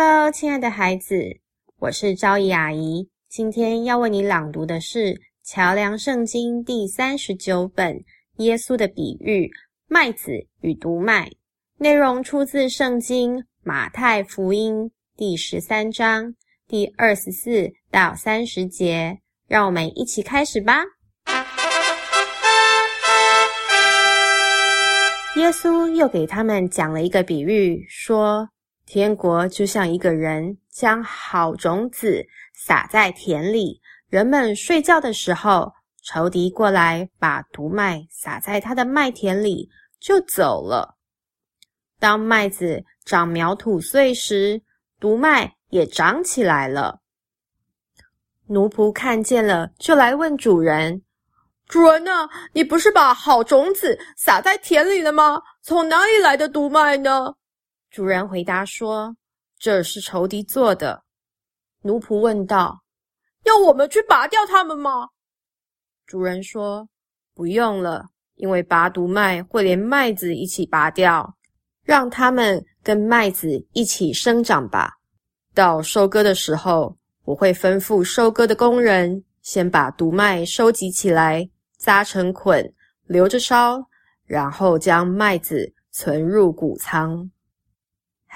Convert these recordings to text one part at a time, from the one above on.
Hello，亲爱的孩子，我是昭仪阿姨。今天要为你朗读的是《桥梁圣经》第三十九本《耶稣的比喻：麦子与毒麦》。内容出自圣经马太福音第十三章第二十四到三十节。让我们一起开始吧。耶稣又给他们讲了一个比喻，说。天国就像一个人将好种子撒在田里，人们睡觉的时候，仇敌过来把毒麦撒在他的麦田里，就走了。当麦子长苗吐穗时，毒麦也长起来了。奴仆看见了，就来问主人：“主人呐？你不是把好种子撒在田里了吗？从哪里来的毒麦呢？”主人回答说：“这是仇敌做的。”奴仆问道：“要我们去拔掉它们吗？”主人说：“不用了，因为拔毒麦会连麦子一起拔掉，让它们跟麦子一起生长吧。到收割的时候，我会吩咐收割的工人先把毒麦收集起来，扎成捆，留着烧，然后将麦子存入谷仓。”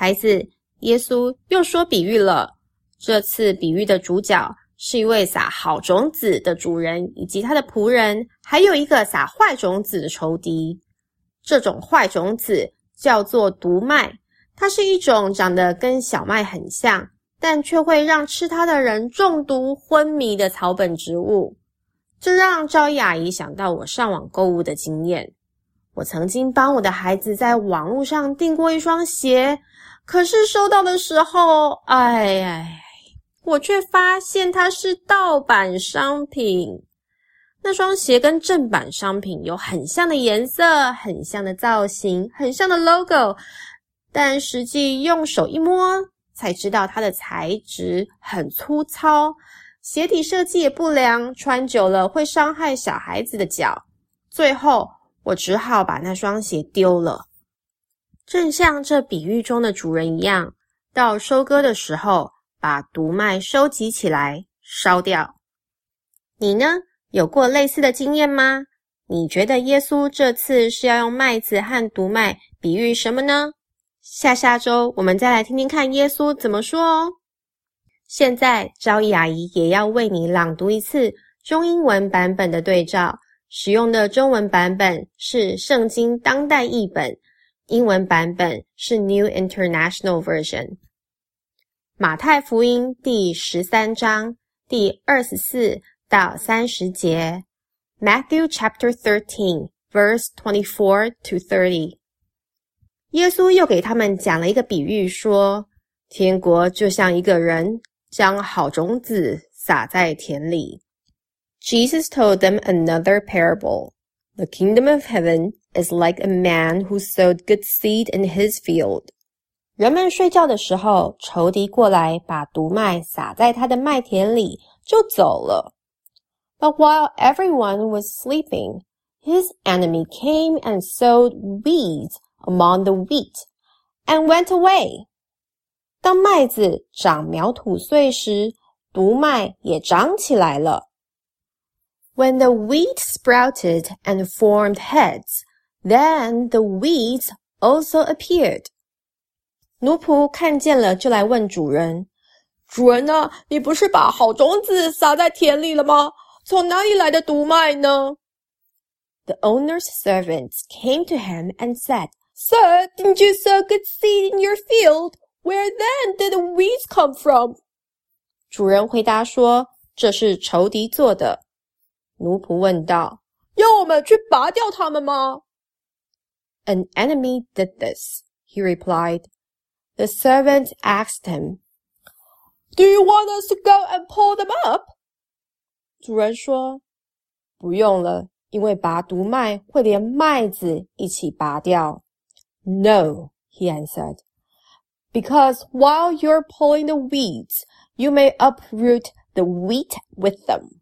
孩子，耶稣又说比喻了。这次比喻的主角是一位撒好种子的主人，以及他的仆人，还有一个撒坏种子的仇敌。这种坏种子叫做毒麦，它是一种长得跟小麦很像，但却会让吃它的人中毒昏迷的草本植物。这让赵雅姨想到我上网购物的经验。我曾经帮我的孩子在网络上订过一双鞋。可是收到的时候，哎，我却发现它是盗版商品。那双鞋跟正版商品有很像的颜色、很像的造型、很像的 logo，但实际用手一摸，才知道它的材质很粗糙，鞋底设计也不良，穿久了会伤害小孩子的脚。最后，我只好把那双鞋丢了。正像这比喻中的主人一样，到收割的时候，把毒麦收集起来烧掉。你呢？有过类似的经验吗？你觉得耶稣这次是要用麦子和毒麦比喻什么呢？下下周我们再来听听看耶稣怎么说哦。现在，昭仪阿姨也要为你朗读一次中英文版本的对照，使用的中文版本是圣经当代译本。英文版本是 New International Version。马太福音第十三章第二十四到三十节。Matthew chapter thirteen, verse twenty-four to thirty。耶稣又给他们讲了一个比喻，说：天国就像一个人将好种子撒在田里。Jesus told them another parable. The kingdom of heaven is like a man who sowed good seed in his field. 人们睡觉的时候，仇敌过来把毒麦撒在他的麦田里，就走了。But while everyone was sleeping, his enemy came and sowed weeds among the wheat and went away. 当麦子长苗吐穗时，毒麦也长起来了。When the wheat sprouted and formed heads, then the weeds also appeared. 奴仆看见了，就来问主人：“主人呢？你不是把好种子撒在田里了吗？从哪里来的毒麦呢？” The owner's servants came to him and said, "Sir, didn't you sow good seed in your field? Where then did the weeds come from?" 主人回答说：“这是仇敌做的。”奴仆问道：“要我们去拔掉它们吗？” An enemy did this, he replied. The servant asked him, Do you want us to go and pull them up? 主人说：“不用了，因为拔毒麦会连麦子一起拔掉。” No, he answered, because while you're pulling the weeds, you may uproot the wheat with them.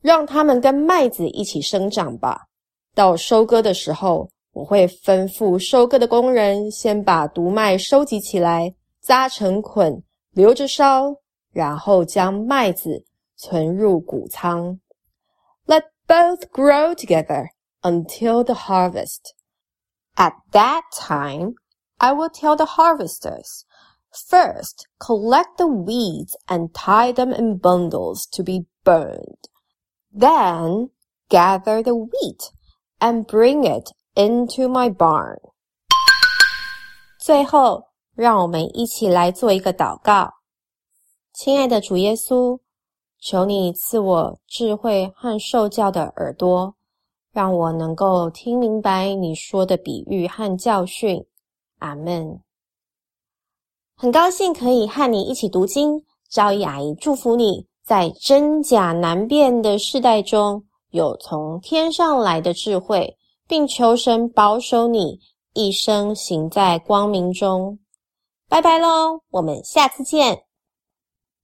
让它们跟麦子一起生长吧。到收割的时候， 我会吩咐收割的工人先把毒麦收集起来， 扎成捆，留着烧，然后将麦子存入谷仓。Let both grow together until the harvest. At that time, I will tell the harvesters, first collect the weeds and tie them in bundles to be burned. Then gather the wheat and bring it into my barn. 最后，让我们一起来做一个祷告。亲爱的主耶稣，求你赐我智慧和受教的耳朵，让我能够听明白你说的比喻和教训。阿门。很高兴可以和你一起读经，赵一阿姨祝福你在真假难辨的世代中，有从天上来的智慧，并求神保守你一生行在光明中。拜拜喽，我们下次见。